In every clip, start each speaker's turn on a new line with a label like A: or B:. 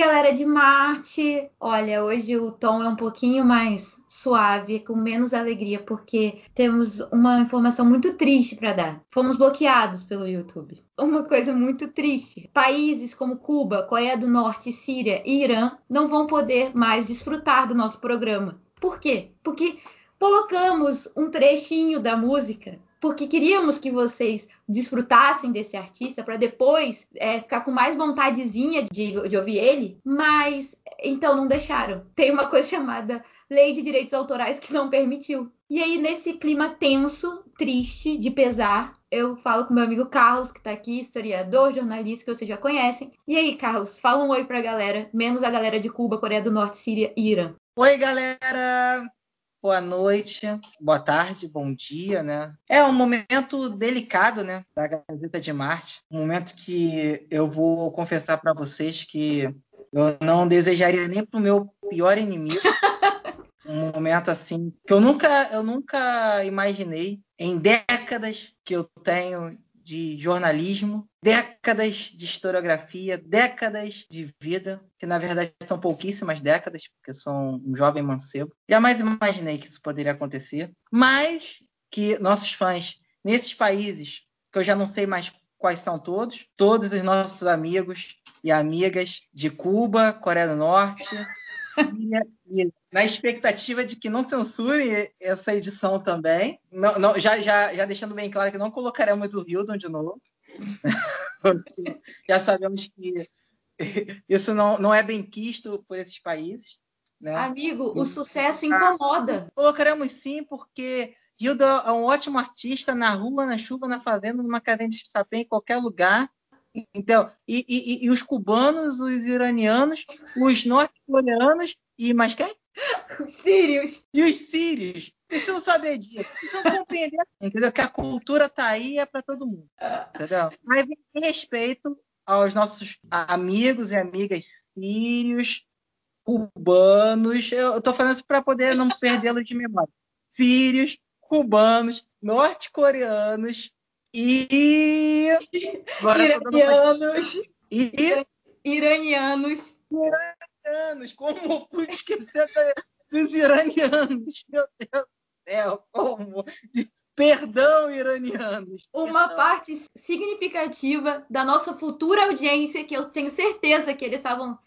A: galera de Marte! Olha, hoje o tom é um pouquinho mais suave, com menos alegria, porque temos uma informação muito triste para dar. Fomos bloqueados pelo YouTube. Uma coisa muito triste. Países como Cuba, Coreia do Norte, Síria e Irã não vão poder mais desfrutar do nosso programa. Por quê? Porque colocamos um trechinho da música porque queríamos que vocês desfrutassem desse artista para depois é, ficar com mais vontadezinha de, de ouvir ele, mas então não deixaram. Tem uma coisa chamada Lei de Direitos Autorais que não permitiu. E aí, nesse clima tenso, triste, de pesar, eu falo com meu amigo Carlos, que está aqui, historiador, jornalista, que vocês já conhecem. E aí, Carlos, fala um oi para a galera, menos a galera de Cuba, Coreia do Norte, Síria e Irã.
B: Oi, galera! Boa noite, boa tarde, bom dia, né? É um momento delicado, né, da Gazeta de Marte, um momento que eu vou confessar para vocês que eu não desejaria nem para o meu pior inimigo. um momento assim que eu nunca, eu nunca imaginei em décadas que eu tenho de jornalismo, décadas de historiografia, décadas de vida, que na verdade são pouquíssimas décadas, porque sou um jovem mancebo. Jamais imaginei que isso poderia acontecer, mas que nossos fãs nesses países, que eu já não sei mais quais são todos, todos os nossos amigos e amigas de Cuba, Coreia do Norte, e na expectativa de que não censure essa edição também. Não, não, já, já, já deixando bem claro que não colocaremos o Hildon de novo. já sabemos que isso não, não é bem quisto por esses países. Né?
A: Amigo, o sucesso incomoda.
B: Colocaremos sim, porque Hildo é um ótimo artista na rua, na chuva, na fazenda, numa cadeia de sapê, em qualquer lugar. Então, e, e, e, os cubanos, os iranianos, os norte-coreanos e mais quem?
A: Os sírios.
B: E os sírios. Precisam saber disso. Precisam compreender entendeu? que a cultura tá aí é para todo mundo. Entendeu? Mas em respeito aos nossos amigos e amigas sírios, cubanos. Eu estou falando isso para poder não perdê-los de memória. Sírios, cubanos, norte-coreanos, e
A: iranianos.
B: E
A: iranianos.
B: Iranianos. Como pude esquecer dos iranianos? Meu Deus do céu, como? Perdão, iranianos.
A: Uma Perdão. parte significativa da nossa futura audiência, que eu tenho certeza que eles estavam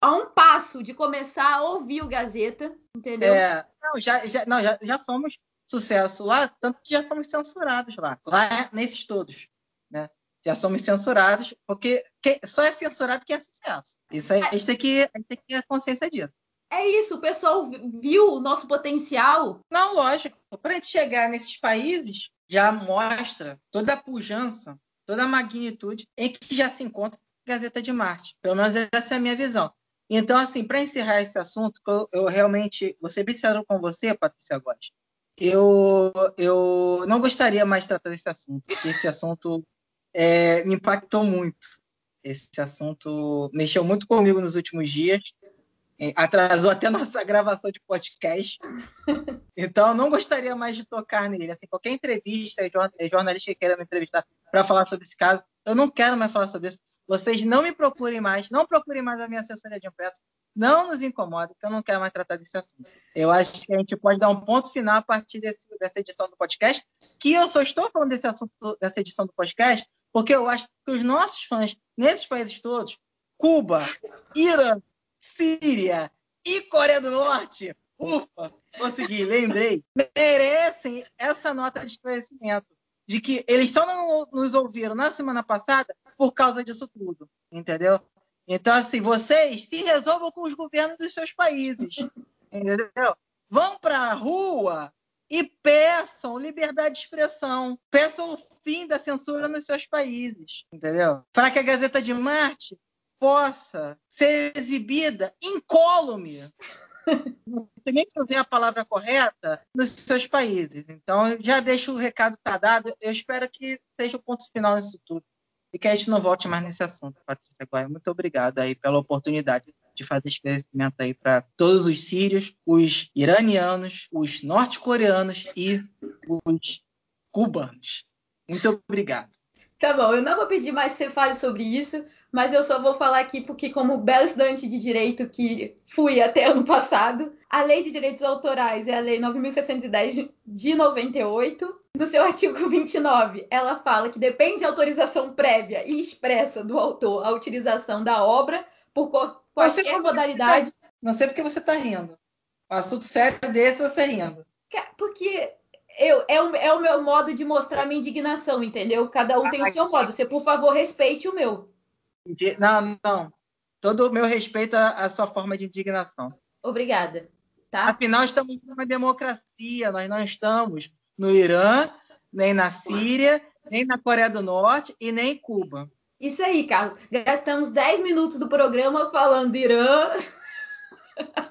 A: a um passo de começar a ouvir o Gazeta, entendeu?
B: É, não, já, já, não, já, já somos sucesso lá, tanto que já somos censurados lá. Lá, nesses todos, né? Já somos censurados, porque só é censurado quem é sucesso. Isso aí, a, gente tem que, a gente tem que ter consciência disso.
A: É isso, o pessoal viu o nosso potencial.
B: Não, lógico. Para a gente chegar nesses países, já mostra toda a pujança, toda a magnitude em que já se encontra a Gazeta de Marte. Pelo menos essa é a minha visão. Então, assim, para encerrar esse assunto, eu, eu, realmente vou ser sincero com você, Patrícia Góes eu, eu não gostaria mais de tratar desse assunto, porque esse assunto é, me impactou muito. Esse assunto mexeu muito comigo nos últimos dias, atrasou até nossa gravação de podcast. Então, não gostaria mais de tocar nele. Assim, qualquer entrevista, jornalista que queira me entrevistar para falar sobre esse caso, eu não quero mais falar sobre isso. Vocês não me procurem mais, não procurem mais a minha assessoria de imprensa, não nos incomoda, que eu não quero mais tratar desse assunto. Eu acho que a gente pode dar um ponto final a partir desse, dessa edição do podcast, que eu só estou falando desse assunto, dessa edição do podcast, porque eu acho que os nossos fãs, nesses países todos, Cuba, Irã, Síria e Coreia do Norte, ufa, consegui, lembrei, merecem essa nota de esclarecimento de que eles só não nos ouviram na semana passada por causa disso tudo, entendeu? Então, assim, vocês se resolvam com os governos dos seus países. Entendeu? Vão para a rua e peçam liberdade de expressão. Peçam o fim da censura nos seus países. Entendeu? Para que a Gazeta de Marte possa ser exibida incólume. nem se usar a palavra correta nos seus países. Então, já deixo o recado tá dado. Eu espero que seja o ponto final nisso tudo e que a gente não volte mais nesse assunto, Patrícia Goya. Muito obrigado aí pela oportunidade de fazer esclarecimento aí para todos os sírios, os iranianos, os norte-coreanos e os cubanos. Muito obrigado.
A: Tá bom, eu não vou pedir mais que você fale sobre isso, mas eu só vou falar aqui porque, como belo estudante de direito que fui até ano passado, a Lei de Direitos Autorais é a Lei 9.610 de 98. No seu artigo 29, ela fala que depende de autorização prévia e expressa do autor a utilização da obra por qualquer modalidade.
B: Não sei porque você está rindo. Um assunto sério desse você rindo.
A: Porque eu, é, o, é o meu modo de mostrar minha indignação, entendeu? Cada um tem o seu modo. Você, por favor, respeite o meu.
B: Não, não. Todo o meu respeito à sua forma de indignação.
A: Obrigada. Tá?
B: Afinal, estamos numa democracia, nós não estamos no Irã, nem na Síria, nem na Coreia do Norte e nem em Cuba.
A: Isso aí, Carlos. Gastamos 10 minutos do programa falando Irã,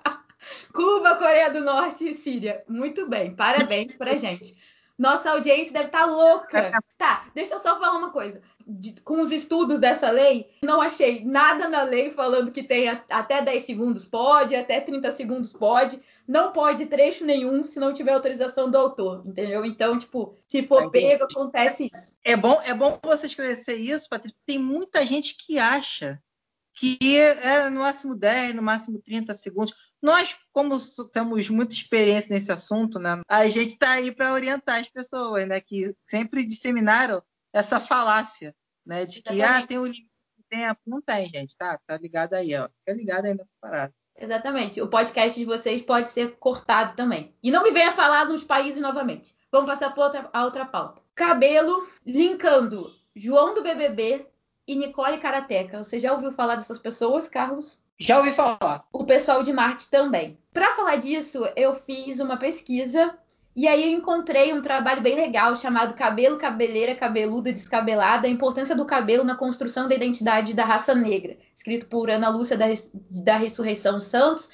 A: Cuba, Coreia do Norte e Síria. Muito bem, parabéns pra gente. Nossa audiência deve estar tá louca. Tá, deixa eu só falar uma coisa. De, com os estudos dessa lei, não achei nada na lei falando que tem a, até 10 segundos pode, até 30 segundos pode. Não pode trecho nenhum se não tiver autorização do autor, entendeu? Então, tipo, se for pego, acontece isso.
B: É bom, é bom você esclarecer isso, Patrícia. Tem muita gente que acha que é no máximo 10, no máximo 30 segundos. Nós, como temos muita experiência nesse assunto, né, a gente está aí para orientar as pessoas, né, que sempre disseminaram essa falácia, né, de que ah, tem o limite de tempo. Não tem, gente, tá? Tá ligado aí, ó. Fica ligado ainda para parada.
A: Exatamente. O podcast de vocês pode ser cortado também. E não me venha falar nos países novamente. Vamos passar para outra, a outra pauta. Cabelo linkando João do BBB e Nicole Karateca. Você já ouviu falar dessas pessoas, Carlos?
B: Já ouvi falar.
A: O pessoal de Marte também. Para falar disso, eu fiz uma pesquisa e aí eu encontrei um trabalho bem legal chamado Cabelo, Cabeleira, Cabeluda, Descabelada: A Importância do Cabelo na Construção da Identidade da Raça Negra, escrito por Ana Lúcia da, da Ressurreição Santos,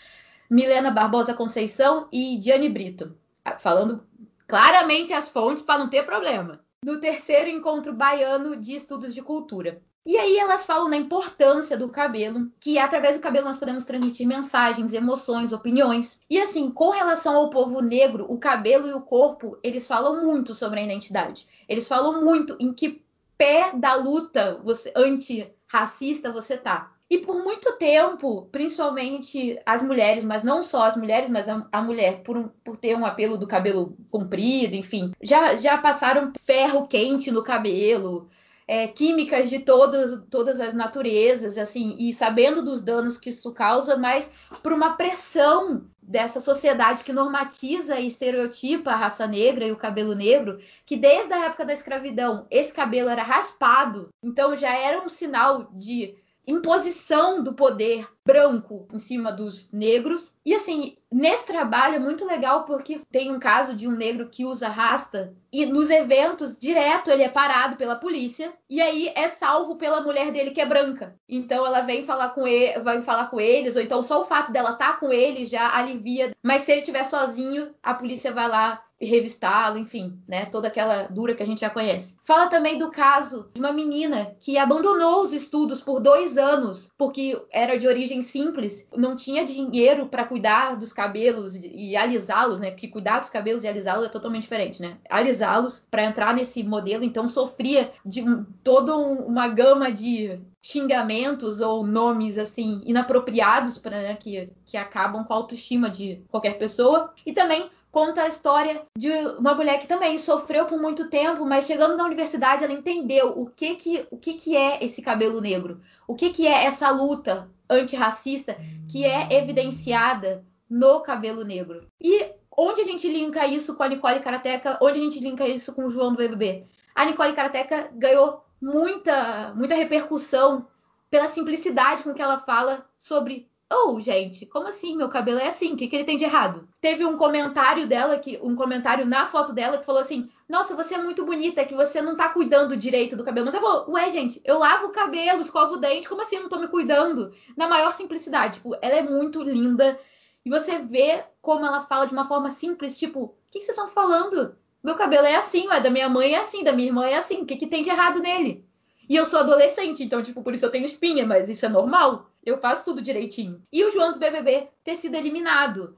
A: Milena Barbosa Conceição e Diane Brito. Falando claramente as fontes para não ter problema. No terceiro encontro baiano de estudos de cultura. E aí elas falam da importância do cabelo, que através do cabelo nós podemos transmitir mensagens, emoções, opiniões. E assim, com relação ao povo negro, o cabelo e o corpo, eles falam muito sobre a identidade. Eles falam muito em que pé da luta você, antirracista você tá. E por muito tempo, principalmente as mulheres, mas não só as mulheres, mas a, a mulher, por, um, por, ter um apelo do cabelo comprido, enfim, já, já passaram ferro quente no cabelo, é, químicas de todos, todas as naturezas, assim, e sabendo dos danos que isso causa, mas por uma pressão dessa sociedade que normatiza e estereotipa a raça negra e o cabelo negro, que desde a época da escravidão esse cabelo era raspado, então já era um sinal de imposição do poder branco em cima dos negros. E assim, nesse trabalho é muito legal porque tem um caso de um negro que usa rasta e nos eventos direto ele é parado pela polícia e aí é salvo pela mulher dele que é branca. Então ela vem falar com ele, vai falar com eles ou então só o fato dela estar tá com ele já alivia. Mas se ele estiver sozinho, a polícia vai lá revistá-lo, enfim, né? Toda aquela dura que a gente já conhece. Fala também do caso de uma menina que abandonou os estudos por dois anos porque era de origem simples, não tinha dinheiro para cuidar dos cabelos e alisá-los, né? Porque cuidar dos cabelos e alisá-los é totalmente diferente, né? Alisá-los para entrar nesse modelo, então sofria de um, toda um, uma gama de xingamentos ou nomes assim inapropriados para né, que, que acabam com a autoestima de qualquer pessoa e também conta a história de uma mulher que também sofreu por muito tempo, mas chegando na universidade ela entendeu o que que, o que, que é esse cabelo negro, o que, que é essa luta antirracista que é evidenciada no cabelo negro. E onde a gente linka isso com a Nicole Karateca, onde a gente linka isso com o João do BBB? A Nicole Karateca ganhou muita, muita repercussão pela simplicidade com que ela fala sobre Oh, gente, como assim? Meu cabelo é assim? O que, que ele tem de errado? Teve um comentário dela, que um comentário na foto dela que falou assim: Nossa, você é muito bonita, que você não tá cuidando direito do cabelo. Mas ela falou: Ué, gente, eu lavo o cabelo, escovo o dente, como assim eu não tô me cuidando? Na maior simplicidade. Tipo, ela é muito linda. E você vê como ela fala de uma forma simples, tipo, o que, que vocês estão falando? Meu cabelo é assim, ué, da minha mãe é assim, da minha irmã é assim, o que, que tem de errado nele? E eu sou adolescente, então, tipo, por isso eu tenho espinha, mas isso é normal. Eu faço tudo direitinho. E o João do BBB ter sido eliminado.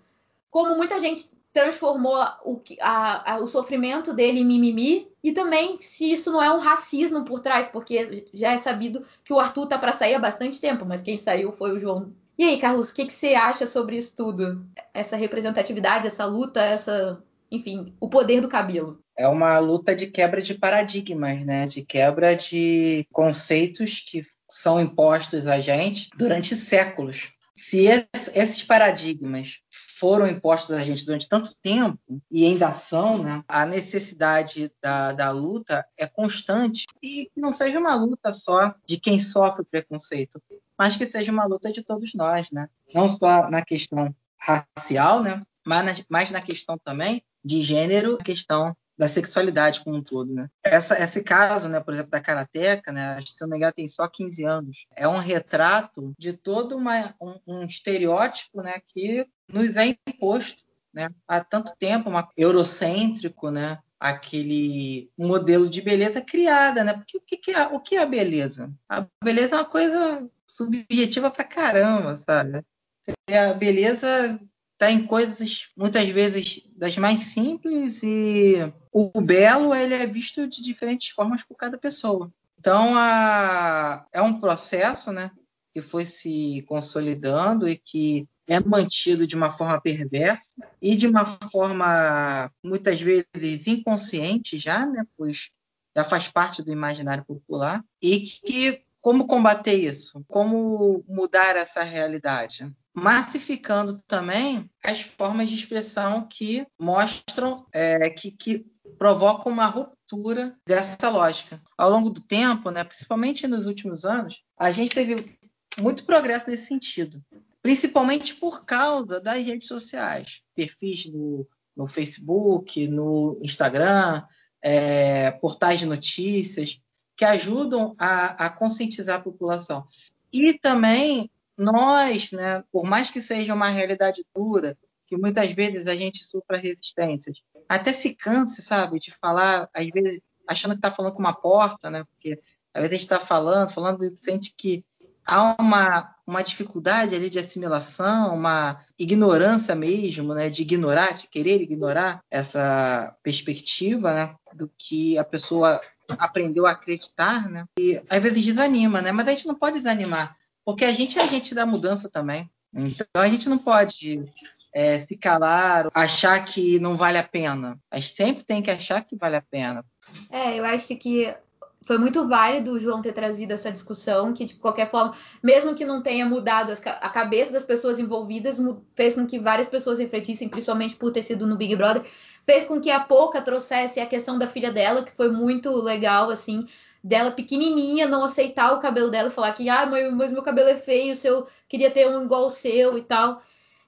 A: Como muita gente transformou o, a, a, o sofrimento dele em mimimi, E também se isso não é um racismo por trás, porque já é sabido que o Arthur tá para sair há bastante tempo, mas quem saiu foi o João. E aí, Carlos, o que, que você acha sobre isso tudo? Essa representatividade, essa luta, essa, enfim, o poder do cabelo.
B: É uma luta de quebra de paradigmas, né? De quebra de conceitos que são impostos a gente durante séculos. Se esses paradigmas foram impostos a gente durante tanto tempo e ainda são, né, a necessidade da, da luta é constante e que não seja uma luta só de quem sofre preconceito, mas que seja uma luta de todos nós, né? Não só na questão racial, né, mas na, mas na questão também de gênero, questão da sexualidade como um todo, né? Essa, esse caso, né, por exemplo, da Karateka, né, se não me tem só 15 anos. É um retrato de todo uma, um, um estereótipo, né, que nos vem imposto, né, há tanto tempo, uma, eurocêntrico, né, aquele modelo de beleza criada, né? Porque o que, é, o que é a beleza? A beleza é uma coisa subjetiva pra caramba, sabe? A beleza está em coisas muitas vezes das mais simples e o belo ele é visto de diferentes formas por cada pessoa. Então a, é um processo, né, que foi se consolidando e que é mantido de uma forma perversa e de uma forma muitas vezes inconsciente já, né, pois já faz parte do imaginário popular e que como combater isso? Como mudar essa realidade? massificando também as formas de expressão que mostram, é, que, que provocam uma ruptura dessa lógica. Ao longo do tempo, né, principalmente nos últimos anos, a gente teve muito progresso nesse sentido, principalmente por causa das redes sociais, perfis no, no Facebook, no Instagram, é, portais de notícias, que ajudam a, a conscientizar a população. E também nós, né, por mais que seja uma realidade dura, que muitas vezes a gente supra resistências, até se canse, sabe, de falar, às vezes achando que está falando com uma porta, né, porque às vezes a gente está falando, falando e sente que há uma, uma dificuldade ali de assimilação, uma ignorância mesmo, né, de ignorar, de querer ignorar essa perspectiva, né, do que a pessoa aprendeu a acreditar, né, e às vezes desanima, né, mas a gente não pode desanimar, porque a gente é agente da mudança também. Então a gente não pode é, se calar, achar que não vale a pena. A gente sempre tem que achar que vale a pena.
A: É, eu acho que foi muito válido o João ter trazido essa discussão, que de qualquer forma, mesmo que não tenha mudado a cabeça das pessoas envolvidas, fez com que várias pessoas refletissem, principalmente por ter sido no Big Brother, fez com que a Pouca trouxesse a questão da filha dela, que foi muito legal, assim, dela pequenininha não aceitar o cabelo dela falar que, ah, mas meu cabelo é feio, seu queria ter um igual o seu e tal.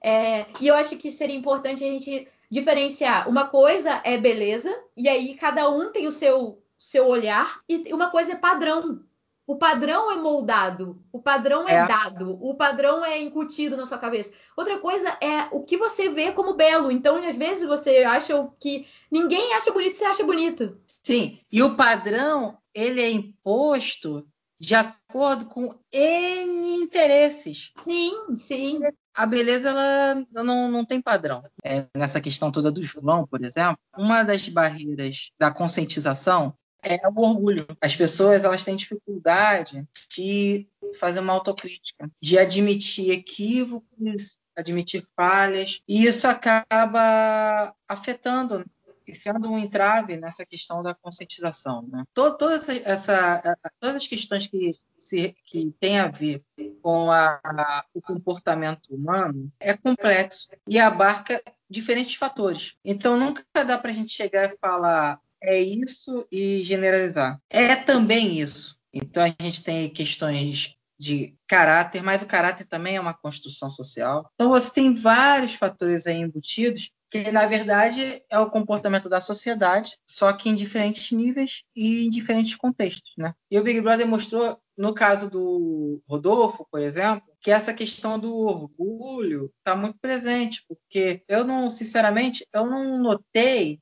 A: É, e eu acho que seria importante a gente diferenciar. Uma coisa é beleza, e aí cada um tem o seu, seu olhar, e uma coisa é padrão. O padrão é moldado, o padrão é, é, dado, o padrão é incutido na sua cabeça. Outra coisa é o que você vê como belo. Então, às vezes você acha o que ninguém acha bonito, você acha bonito.
B: Sim, e o padrão ele é imposto de acordo com N interesses.
A: Sim, sim.
B: A beleza ela não, não tem padrão. É, nessa questão toda do João, por exemplo, uma das barreiras da conscientização é o orgulho. As pessoas elas têm dificuldade de fazer uma autocrítica, de admitir equívocos, admitir falhas, e isso acaba afetando sendo um entrave nessa questão da conscientização. Né? Toda, essa, todas as questões que, se, que têm a ver com a, o comportamento humano é complexo e abarca diferentes fatores. Então, nunca dá para a gente chegar e falar é isso e generalizar. É também isso. Então, a gente tem questões de caráter, mas o caráter também é uma construção social. Então, você tem vários fatores aí embutidos que na verdade é o comportamento da sociedade, só que em diferentes níveis e em diferentes contextos, né? E o Big Brother mostrou, no caso do Rodolfo, por exemplo, que essa questão do orgulho está muito presente, porque eu não, sinceramente, eu não notei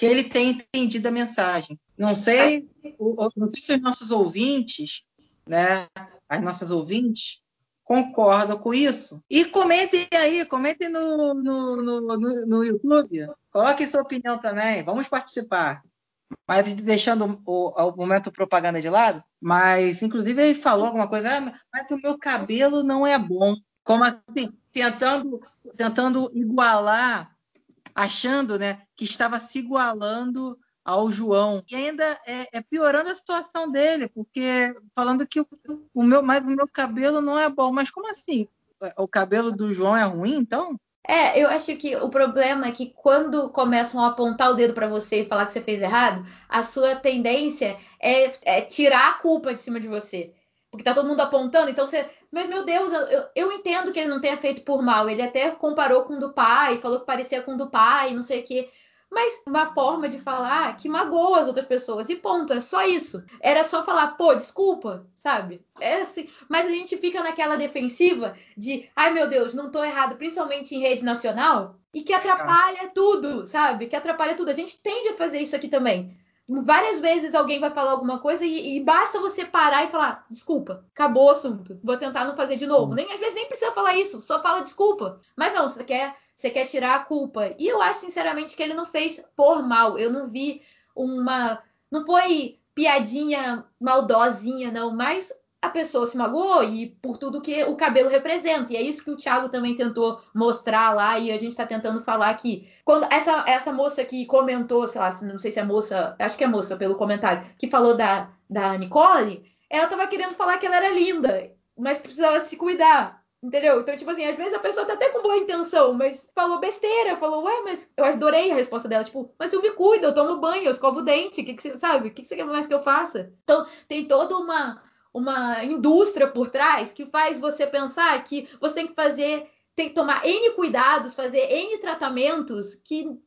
B: que ele tenha entendido a mensagem. Não sei, não sei se os nossos ouvintes, né, as nossas ouvintes, concordam com isso. E comentem aí, comentem no, no, no, no, no YouTube. Coloquem sua opinião também. Vamos participar. mas deixando o, o, momento propaganda de lado, mas inclusive ele falou alguma coisa, ah, mas o meu cabelo não é bom. Como assim? Tentando, tentando igualar, achando né, que estava se igualando ao João. E ainda é, é, piorando a situação dele, porque falando que o, o, meu, mas o meu cabelo não é bom. Mas como assim? O cabelo do João é ruim, então?
A: É, eu acho que o problema é que quando começam a apontar o dedo para você e falar que você fez errado, a sua tendência é, é, tirar a culpa de cima de você. Porque tá todo mundo apontando, então você. Mas, meu Deus, eu, eu entendo que ele não tenha feito por mal. Ele até comparou com o do pai, falou que parecia com o do pai, não sei o quê mas uma forma de falar que magoa as outras pessoas. E ponto, é só isso. Era só falar, pô, desculpa, sabe? É assim. Mas a gente fica naquela defensiva de, ai meu Deus, não tô errado, principalmente em rede nacional, e que atrapalha tudo, sabe? Que atrapalha tudo. A gente tende a fazer isso aqui também. Várias vezes alguém vai falar alguma coisa e, e, basta você parar e falar, desculpa, acabou o assunto. Vou tentar não fazer de novo. Nem, às vezes nem precisa falar isso, só fala desculpa. Mas não, você quer você quer tirar a culpa. E eu acho, sinceramente, que ele não fez por mal. Eu não vi uma. Não foi piadinha maldosinha, não, mas a pessoa se magoou e por tudo que o cabelo representa. E é isso que o Thiago também tentou mostrar lá e a gente está tentando falar aqui. Quando essa, essa moça que comentou, sei lá, não sei se é moça, acho que é moça pelo comentário, que falou da, da Nicole, ela estava querendo falar que ela era linda, mas precisava se cuidar. Entendeu? Então, tipo assim, às vezes a pessoa tá até com boa intenção, mas falou besteira, falou, ué, mas eu adorei a resposta dela, tipo, mas eu me cuido, eu tomo banho, eu escovo o dente, que, que você sabe? O que, que você quer mais que eu faça? Então, tem toda uma, uma indústria por trás que faz você pensar que você tem que fazer, tem que tomar N cuidados, fazer N tratamentos que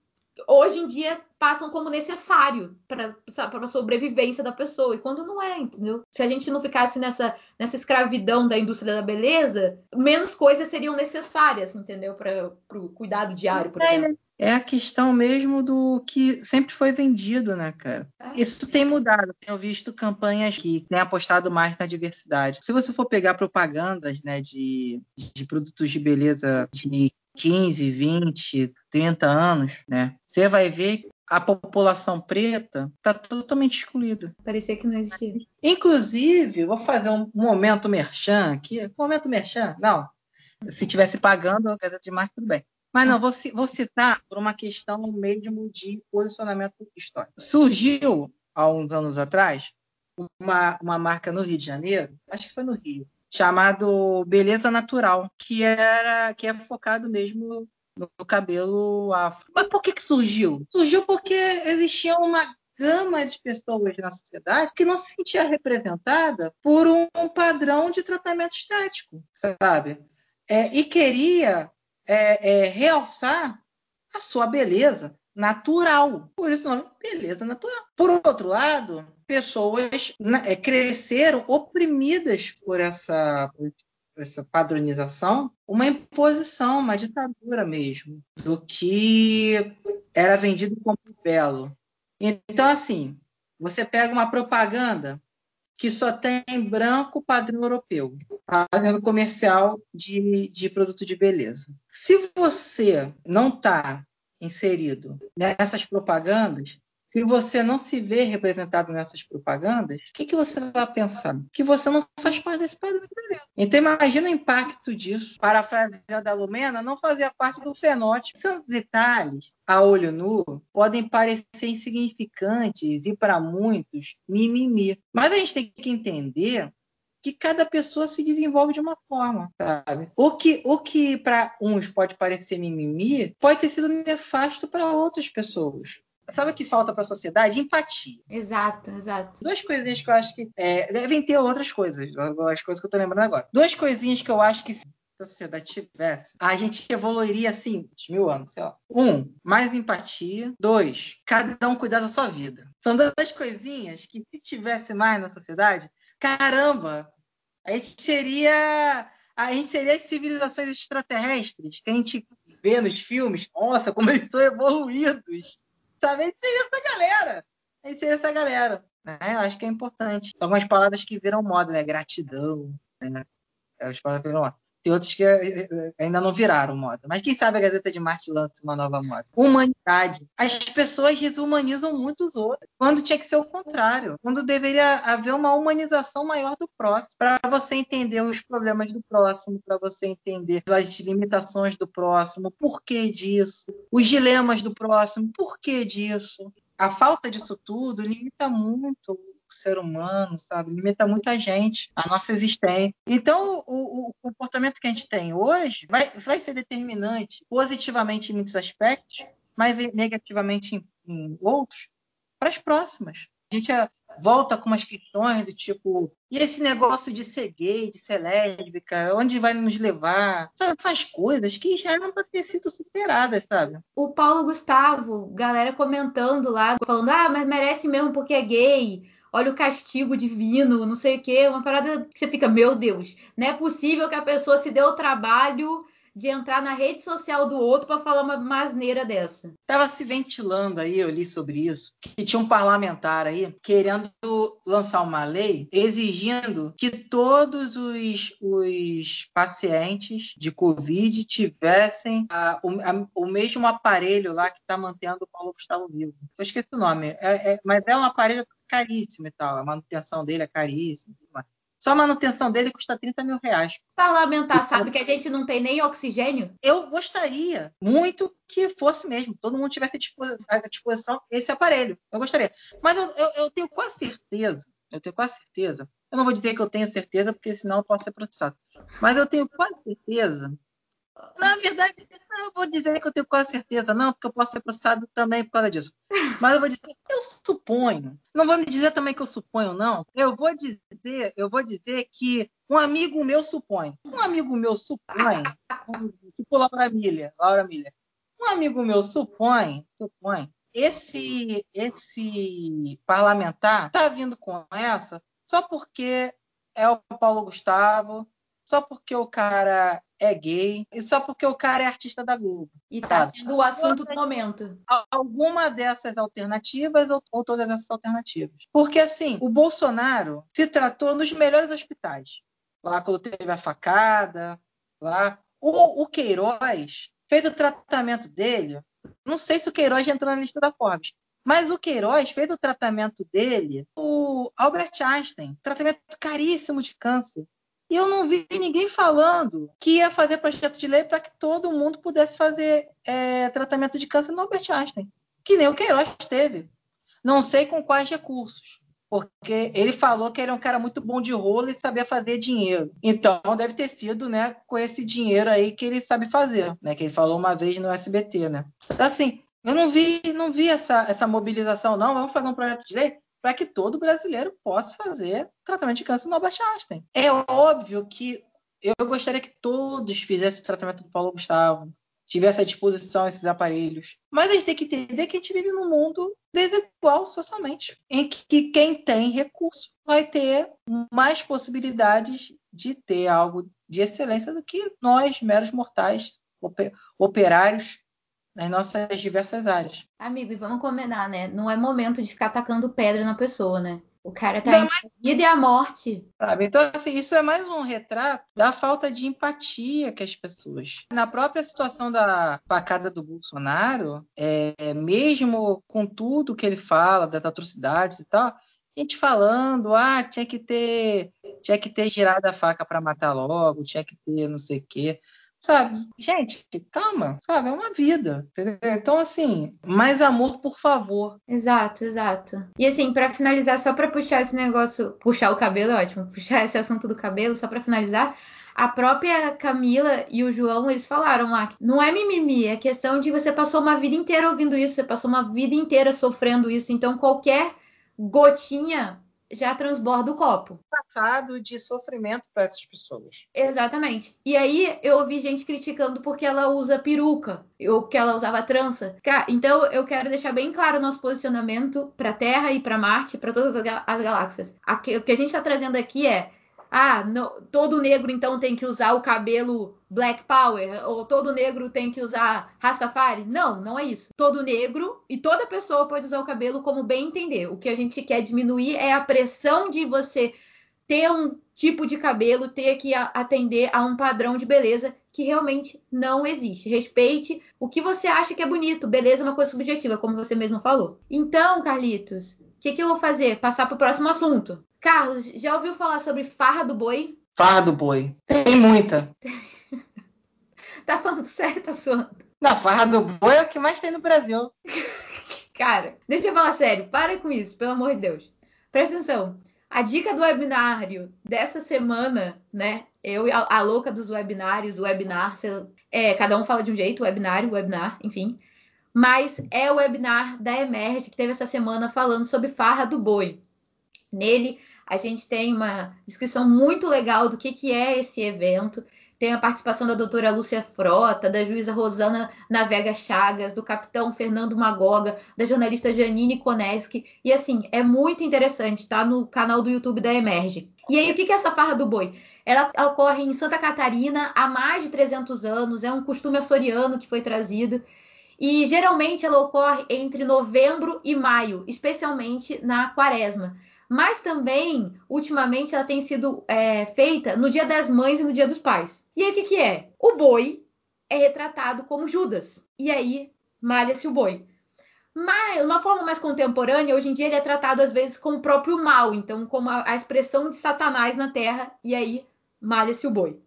A: hoje em dia passam como necessário para a sobrevivência da pessoa, e quando não é, entendeu? Se a gente não ficasse nessa, nessa escravidão da indústria da beleza, menos coisas seriam necessárias, entendeu? Para o cuidado diário, por é, exemplo.
B: É a questão mesmo do que sempre foi vendido, né, cara? É. Isso tem mudado. Tenho visto campanhas que têm apostado mais na diversidade. Se você for pegar propagandas, né, de, de produtos de beleza de 15, 20, 30 anos, né? Você vai ver a população preta está totalmente excluída.
A: Parecia que não existia.
B: Inclusive, vou fazer um momento merchan aqui. Momento merchan? Não. Se tivesse pagando a Gazeta de Marca, tudo bem. Mas não, vou, vou citar por uma questão mesmo de posicionamento histórico. Surgiu, há uns anos atrás, uma, uma marca no Rio de Janeiro, acho que foi no Rio, chamado Beleza Natural, que era que é focado mesmo no cabelo afro. Mas por que, que surgiu? Surgiu porque existia uma gama de pessoas na sociedade que não se sentia representada por um padrão de tratamento estético, sabe? É, e queria é, é, realçar a sua beleza natural. Por isso o nome beleza natural. Por outro lado, pessoas né, é, cresceram oprimidas por essa, por essa padronização, uma imposição, uma ditadura mesmo, do que era vendido como belo. Então, assim, você pega uma propaganda que só tem branco padrão europeu, fazendo comercial de, de produto de beleza. Se você não está inserido nessas propagandas, se você não se vê representado nessas propagandas, o que, que você vai pensar? Que você não faz parte desse padrão. Então imagina o impacto disso. Parafraseando a Lumena, não fazia parte do fenótipo. Seus detalhes, a olho nu, podem parecer insignificantes e para muitos mimimi. Mas a gente tem que entender que cada pessoa se desenvolve de uma forma, sabe? O que, o que para uns pode parecer mimimi, pode ter sido nefasto para outras pessoas. Sabe o que falta para a sociedade? Empatia.
A: Exato, exato.
B: Duas coisinhas que eu acho que é, devem ter outras coisas, as coisas que eu tô lembrando agora. Duas coisinhas que eu acho que se a sociedade tivesse, a gente evoluiria assim, de mil anos, sei lá. Um, mais empatia. Dois, cada um cuidar da sua vida. São duas coisinhas que, se tivesse mais na sociedade, caramba, a gente seria. A gente seria as civilizações extraterrestres que a gente vê nos filmes. Nossa, como eles são evoluídos. Sabe? A gente seria essa galera. A gente seria essa galera. Né? Eu acho que é importante. Algumas palavras que viram moda, né? Gratidão. Né? As palavras viram moda. Tem outros que eh, eh, ainda não viraram moda. Mas quem sabe a Gazeta de Marte lança uma nova moda. Humanidade. As pessoas desumanizam muito os outros. Quando tinha que ser o contrário. Quando deveria haver uma humanização maior do próximo. Para você entender os problemas do próximo, para você entender as limitações do próximo, por que disso, os dilemas do próximo, por que disso. A falta disso tudo limita muito ser humano, sabe? Limita muita gente, a nossa existência. Então, o, o, comportamento que a gente tem hoje vai, vai ser determinante positivamente em muitos aspectos, mas negativamente em, em outros, para as próximas. A gente é, volta com umas questões do tipo, e esse negócio de ser gay, de ser lésbica, onde vai nos levar? Essas coisas que já eram para ter sido superadas, sabe?
A: O Paulo Gustavo, galera comentando lá, falando, ah, mas merece mesmo porque é gay olha o castigo divino, não sei o quê, uma parada que você fica, meu Deus, não é possível que a pessoa se dê o trabalho de entrar na rede social do outro para falar uma masneira dessa.
B: Estava se ventilando aí, eu li sobre isso, que tinha um parlamentar aí querendo lançar uma lei exigindo que todos os, os pacientes de Covid tivessem a, o, a, o, mesmo aparelho lá que está mantendo o Paulo Gustavo vivo. Eu esqueci o nome, é, é, mas é um aparelho caríssimo e tal. A manutenção dele é caríssima. Só a manutenção dele custa 30 mil reais.
A: Parlamentar então, sabe que a gente não tem nem oxigênio?
B: Eu gostaria muito que fosse mesmo. Todo mundo tivesse à disposição esse aparelho. Eu gostaria. Mas eu, eu, eu tenho quase certeza, eu tenho quase certeza. Eu não vou dizer que eu tenho certeza, porque senão eu posso ser processado. Mas eu tenho quase certeza na verdade, eu vou dizer que eu tenho quase certeza, não, porque eu posso ser processado também por causa disso. Mas eu vou dizer, eu suponho. Não vou dizer também que eu suponho, não. Eu vou dizer, eu vou dizer que um amigo meu supõe. Um amigo meu supõe, tipo Laura Milha, Laura Milha. Um amigo meu supõe, supõe, esse esse parlamentar tá vindo com essa só porque é o Paulo Gustavo, só porque o cara é gay e só porque o cara é artista da Globo.
A: E tá sendo o assunto do momento.
B: Alguma dessas alternativas ou, ou, todas essas alternativas. Porque, assim, o Bolsonaro se tratou nos melhores hospitais. Lá quando teve a facada, lá. O, o Queiroz fez o tratamento dele. Não sei se o Queiroz já entrou na lista da Forbes. Mas o Queiroz fez o tratamento dele, o Albert Einstein, tratamento caríssimo de câncer. E eu não vi ninguém falando que ia fazer projeto de lei para que todo mundo pudesse fazer é, tratamento de câncer no Albert Einstein, que nem o Queiroz teve. Não sei com quais recursos, porque ele falou que era um cara muito bom de rolo e sabia fazer dinheiro. Então deve ter sido, né, com esse dinheiro aí que ele sabe fazer, né, que ele falou uma vez no SBT, né. Então, assim, eu não vi, não vi essa, essa mobilização, não. Vamos fazer um projeto de lei para que todo brasileiro possa fazer tratamento de câncer no Albert. É óbvio que eu gostaria que todos fizessem o tratamento do Paulo Gustavo, tivesse à disposição esses aparelhos. Mas a gente tem que entender que a gente vive num mundo desigual socialmente, em que quem tem recurso vai ter mais possibilidades de ter algo de excelência do que nós, meros mortais, operários nas nossas diversas áreas.
A: Amigo, e vamos combinar, né? Não é momento de ficar atacando pedra na pessoa, né? O cara tá Não, mas... vida e a morte.
B: Sabe? Então, assim, isso é mais um retrato da falta de empatia que as pessoas. Na própria situação da facada do Bolsonaro, é, mesmo com tudo que ele fala, das atrocidades e tal, gente falando, ah, tinha que ter, tinha que ter girado a faca para matar logo, tinha que ter não sei o quê. Sabe? Gente, calma, sabe? É uma vida. Entendeu? Então, assim, mais amor, por favor.
A: Exato, exato. E assim, para finalizar, só para puxar esse negócio, puxar o cabelo, é ótimo, puxar esse assunto do cabelo, só para finalizar, a própria Camila e o João, eles falaram lá que não é mimimi, é questão de você passou uma vida inteira ouvindo isso, você passou uma vida inteira sofrendo isso, então qualquer gotinha já transborda o copo.
B: Passado de sofrimento para essas pessoas.
A: Exatamente. E aí eu ouvi gente criticando porque ela usa peruca, ou que ela usava trança. Então eu quero deixar bem claro o nosso posicionamento para Terra e para Marte, para todas as galáxias. O que a gente está trazendo aqui é ah, todo negro então tem que usar o cabelo Black Power, ou todo negro tem que usar Rastafari. Não, não é isso. Todo negro e toda pessoa pode usar o cabelo como bem entender. O que a gente quer diminuir é a pressão de você ter um tipo de cabelo, ter que atender a um padrão de beleza que realmente não existe. Respeite o que você acha que é bonito. Beleza é uma coisa subjetiva, como você mesmo falou. Então, Carlitos, o que, que eu vou fazer? Passar para o próximo assunto. Carlos, já ouviu falar sobre farra do boi?
B: Farra do boi. Tem muita.
A: tá falando sério, tá suando?
B: Na farra do boi é o que mais tem no Brasil.
A: Cara, deixa eu falar sério. Para com isso, pelo amor de Deus. Presta atenção. A dica do webinário dessa semana, né? Eu e a, a louca dos webinários, o webinar, é, cada um fala de um jeito, webinário, webinar, enfim. Mas é o webinar da Emerge que teve essa semana falando sobre farra do boi. Nele, a gente tem uma descrição muito legal do que, que é esse evento. Tem a participação da doutora Lúcia Frota, da juíza Rosana Navega Chagas, do capitão Fernando Magoga, da jornalista Janine Koneski. E assim, é muito interessante, tá no canal do YouTube da Emerge. E aí, o que é essa farra do boi? Ela ocorre em Santa Catarina há mais de 300 anos, é um costume açoriano que foi trazido. E geralmente ela ocorre entre novembro e maio, especialmente na quaresma mas também, ultimamente, ela tem sido é, feita no Dia das Mães e no Dia dos Pais. E aí, o que, que é? O boi é retratado como Judas. E aí, malha-se o boi. Mas, uma forma mais contemporânea, hoje em dia ele é tratado às vezes como o próprio mal, então como a, a expressão de Satanás na Terra, e aí malha-se o boi.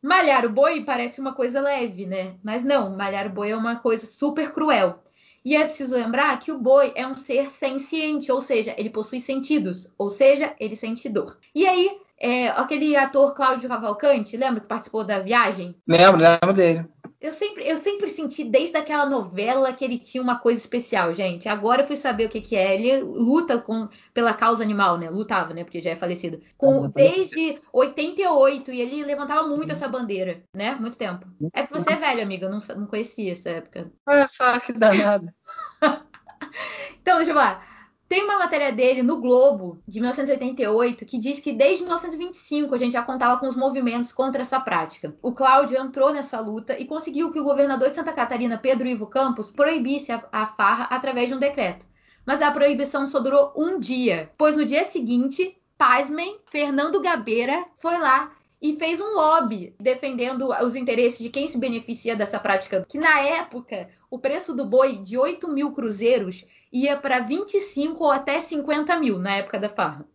A: Malhar o boi parece uma coisa leve, né? Mas não, malhar o boi é uma coisa super cruel. E é preciso lembrar que o boi é um ser senciente, ou seja, ele possui sentidos, ou seja, ele sente dor. E aí, é, aquele ator Cláudio Cavalcante, lembra que participou da viagem?
B: Lembro, lembro dele.
A: Eu sempre, eu sempre senti desde aquela novela que ele tinha uma coisa especial, gente. Agora eu fui saber o que, que é. Ele luta com, pela causa animal, né? Lutava, né? Porque já é falecido. Com, desde 88 e ele levantava muito essa bandeira, né? Muito tempo. É porque você é velho, amiga. Eu não, não conhecia essa época.
B: Olha só que danado.
A: então, deixa eu falar. Tem uma matéria dele no Globo, de 1988, que diz que desde 1925 a gente já contava com os movimentos contra essa prática. O Cláudio entrou nessa luta e conseguiu que o governador de Santa Catarina, Pedro Ivo Campos, proibisse a, farra através de um decreto. Mas a proibição só durou um dia, pois no dia seguinte, pasmem, Fernando Gabeira foi lá e fez um lobby defendendo os interesses de quem se beneficia dessa prática. Que na época, o preço do boi de 8 mil cruzeiros ia para 25 ou até 50 mil na época da farra.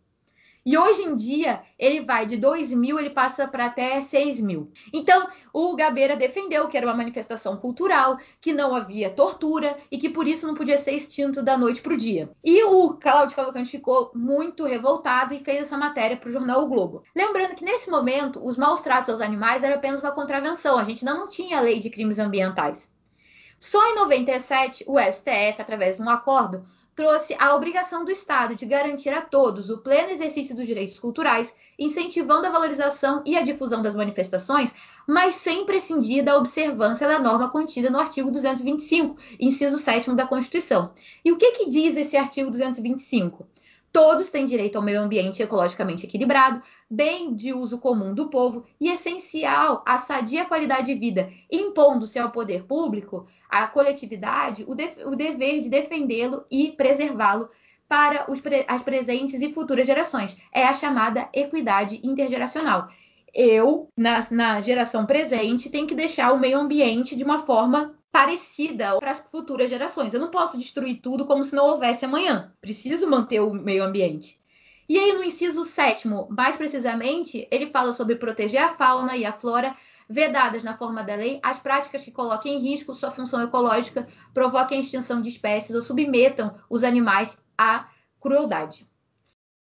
A: E hoje em dia, ele vai de 2 mil, ele passa para até 6 mil. Então, o Gabeira defendeu que era uma manifestação cultural, que não havia tortura e que por isso não podia ser extinto da noite para o dia. E o Cláudio Cavalcante ficou muito revoltado e fez essa matéria para o jornal o Globo. Lembrando que nesse momento, os maus tratos aos animais era apenas uma contravenção, a gente ainda não tinha lei de crimes ambientais. Só em 97, o STF, através de um acordo, trouxe a obrigação do Estado de garantir a todos o pleno exercício dos direitos culturais, incentivando a valorização e a difusão das manifestações, mas sem prescindir da observância da norma contida no artigo 225, inciso 7 da Constituição. E o que, que diz esse artigo 225? Todos têm direito ao meio ambiente ecologicamente equilibrado, bem de uso comum do povo e essencial à sadia qualidade de vida, impondo-se ao poder público, à coletividade, o, o dever de defendê-lo e preservá-lo para os, as presentes e futuras gerações. É a chamada equidade intergeracional. Eu, na, na geração presente, tenho que deixar o meio ambiente de uma forma parecida para as futuras gerações. Eu não posso destruir tudo como se não houvesse amanhã. Preciso manter o meio ambiente. E aí, no inciso sétimo, mais precisamente, ele fala sobre proteger a fauna e a flora, vedadas na forma da lei, as práticas que coloquem em risco sua função ecológica, provoquem a extinção de espécies ou submetam os animais à crueldade.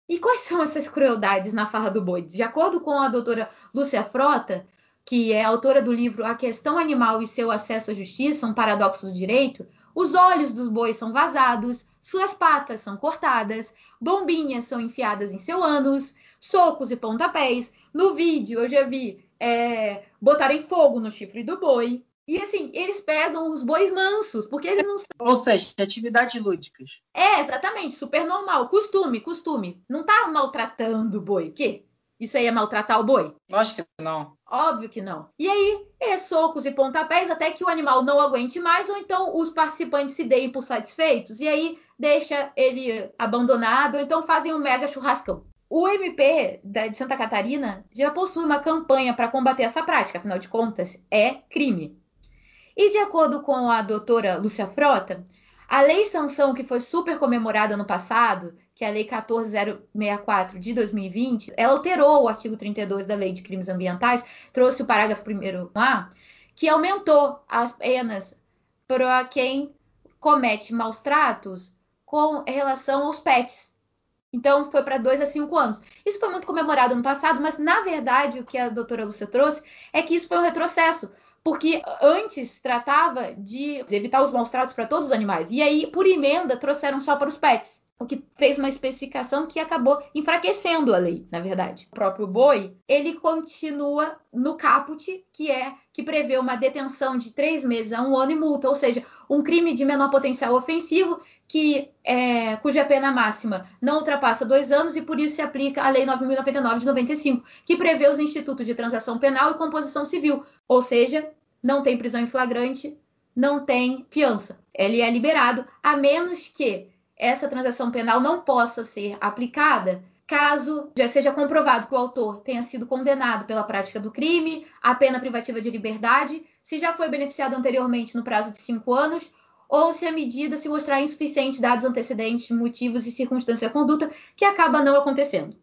A: E quais são essas crueldades na farra do boi? De acordo com a doutora Lúcia Frota, que é autora do livro A Questão Animal e Seu Acesso à Justiça, um paradoxo do direito, os olhos dos bois são vazados, suas patas são cortadas, bombinhas são enfiadas em seu ânus, socos e pontapés. No vídeo eu já vi é, botarem fogo no chifre do boi. E assim, eles pegam os bois mansos, porque eles não
B: Ou seja, atividades lúdicas.
A: É, exatamente, super normal. Costume, costume. Não tá maltratando o boi. O quê? Isso aí é maltratar o boi?
B: Lógico que não.
A: Óbvio que não. E aí, é socos e pontapés até que o animal não aguente mais, ou então os participantes se deem por satisfeitos, e aí deixa ele abandonado, ou então fazem um mega churrascão. o MP de Santa Catarina já possui uma campanha para combater essa prática, afinal de contas, é crime. E de acordo com a doutora Lúcia Frota, a lei sanção que foi super comemorada no passado, que é a Lei 14064 de 2020, ela alterou o artigo 32 da Lei de Crimes Ambientais, trouxe o parágrafo 1A, que aumentou as penas para quem comete maus tratos com relação aos pets. Então, foi para dois a cinco anos. Isso foi muito comemorado no passado, mas, na verdade, o que a doutora Lúcia trouxe é que isso foi um retrocesso. Porque antes tratava de evitar os maus tratos para todos os animais. E aí, por emenda, trouxeram só para os pets o que fez uma especificação que acabou enfraquecendo a lei, na verdade. O próprio boi, ele continua no caput, que é que prevê uma detenção de três meses a um ano e multa, ou seja, um crime de menor potencial ofensivo que é, cuja pena máxima não ultrapassa dois anos e por isso se aplica a Lei 9.099 de 95, que prevê os institutos de transação penal e composição civil, ou seja, não tem prisão em flagrante, não tem fiança. Ele é liberado a menos que essa transação penal não possa ser aplicada caso já seja comprovado que o autor tenha sido condenado pela prática do crime, a pena privativa de liberdade, se já foi beneficiado anteriormente no prazo de cinco anos, ou se a medida se mostrar insuficiente dados antecedentes, motivos e circunstâncias da conduta, que acaba não acontecendo.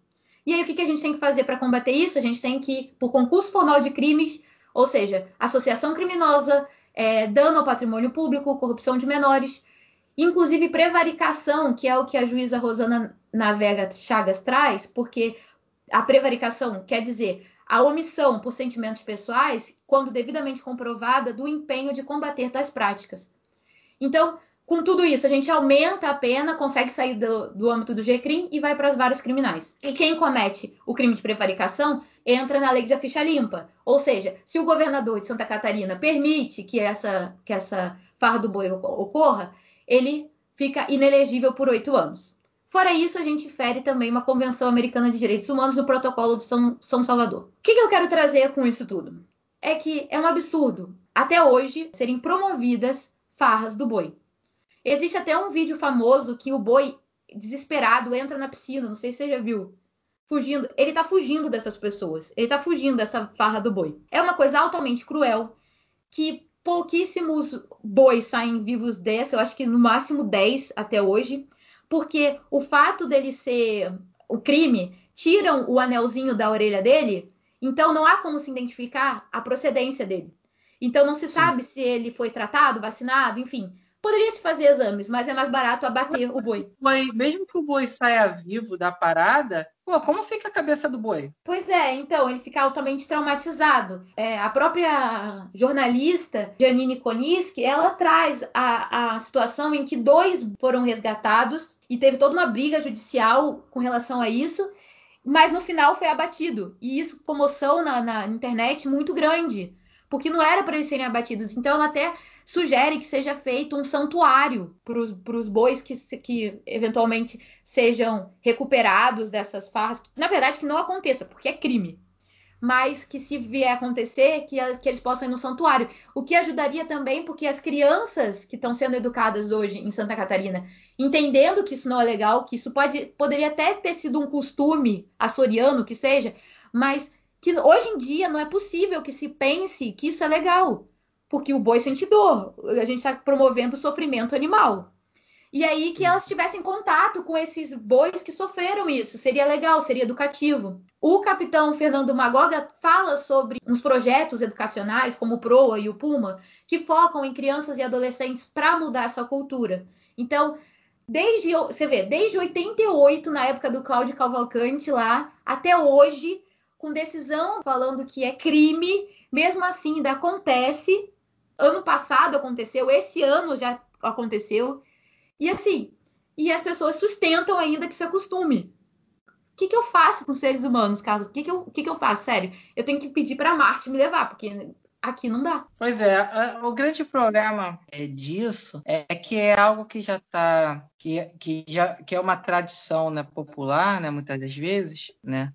A: E aí, o que a gente tem que fazer para combater isso? A gente tem que por concurso formal de crimes, ou seja, associação criminosa, é, dano ao patrimônio público, corrupção de menores, Inclusive prevaricação, que é o que a juíza Rosana Navega Chagas traz, porque a prevaricação quer dizer a omissão por sentimentos pessoais, quando devidamente comprovada, do empenho de combater tais práticas. Então, com tudo isso, a gente aumenta a pena, consegue sair do, do âmbito do GCRIM e vai para as várias criminais. E quem comete o crime de prevaricação entra na lei de ficha limpa. Ou seja, se o governador de Santa Catarina permite que essa, que essa farra do boi ocorra, ele fica inelegível por oito anos. Fora isso, a gente fere também uma Convenção Americana de Direitos Humanos no Protocolo de São, São Salvador. O que, que eu quero trazer com isso tudo? É que é um absurdo, até hoje, serem promovidas farras do boi. Existe até um vídeo famoso que o boi, desesperado, entra na piscina, não sei se você já viu, fugindo. Ele tá fugindo dessas pessoas, ele tá fugindo dessa farra do boi. É uma coisa altamente cruel que pouquíssimos bois saem vivos dessa, eu acho que no máximo 10 até hoje, porque o fato dele ser o crime, tiram o anelzinho da orelha dele, então não há como se identificar a procedência dele. Então não se sabe Sim. se ele foi tratado, vacinado, enfim. Poderia se fazer exames, mas é mais barato abater o boi.
B: boi. Mesmo que o boi saia vivo da parada, pô, como fica a cabeça do boi?
A: Pois é, então, ele fica altamente traumatizado. É, a própria jornalista Janine Koniski, ela traz a, a situação em que dois foram resgatados e teve toda uma briga judicial com relação a isso, mas no final foi abatido. E isso, comoção na, na internet muito grande porque não era para eles serem abatidos. Então ela até sugere que seja feito um santuário para os bois que, que eventualmente sejam recuperados dessas farras. Na verdade, que não aconteça, porque é crime. Mas que se vier acontecer, que, que eles possam ir no santuário. O que ajudaria também, porque as crianças que estão sendo educadas hoje em Santa Catarina, entendendo que isso não é legal, que isso pode, poderia até ter sido um costume açoriano, que seja, mas que hoje em dia não é possível que se pense que isso é legal, porque o boi sente dor, a gente está promovendo o sofrimento animal. E aí que elas tivessem contato com esses bois que sofreram isso, seria legal, seria educativo. O capitão Fernando Magoga fala sobre uns projetos educacionais, como o PROA e o PUMA, que focam em crianças e adolescentes para mudar essa cultura. Então, desde você vê, desde 88, na época do Cláudio Cavalcante lá, até hoje, com decisão falando que é crime, mesmo assim ainda acontece. Ano passado aconteceu, esse ano já aconteceu. E assim, e as pessoas sustentam ainda que isso é costume. O que, que eu faço com seres humanos, Carlos? O que, que, eu, que, que eu faço? Sério, eu tenho que pedir para Marte me levar, porque aqui não dá.
B: Pois é, o grande problema é disso é que é algo que já está que, que já que é uma tradição né, popular, né, muitas das vezes, né,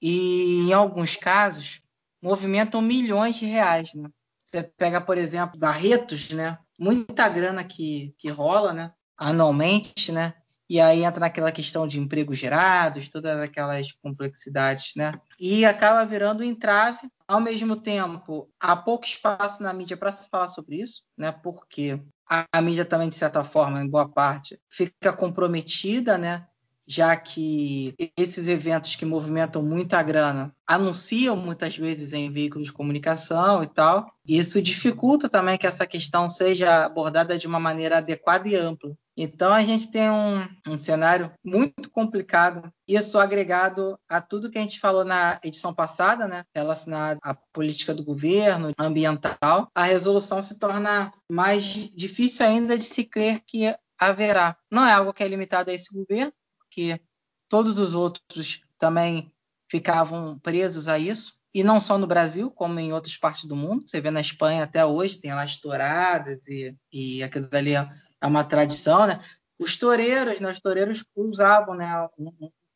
B: e em alguns casos movimentam milhões de reais. Né? Você pega, por exemplo, Barretos, né? muita grana que, que rola né? anualmente, né? e aí entra naquela questão de empregos gerados, todas aquelas complexidades, né? E acaba virando um entrave. Ao mesmo tempo, há pouco espaço na mídia para se falar sobre isso, né? Porque a, mídia também, de certa forma, em boa parte, fica comprometida, né? Já que esses eventos que movimentam muita grana anunciam muitas vezes em veículos de comunicação e tal. Isso dificulta também que essa questão seja abordada de uma maneira adequada e ampla. Então a gente tem um, um cenário muito complicado, isso agregado a tudo que a gente falou na edição passada, né, relacionado à política do governo ambiental, a resolução se torna mais difícil ainda de se crer que haverá. Não é algo que é limitado a esse governo, que todos os outros também ficavam presos a isso. E não só no Brasil, como em outras partes do mundo. Você vê na Espanha até hoje, tem lá as touradas e, e aquilo dali é uma tradição, né? Os toureiros, né? Os toureiros usavam né?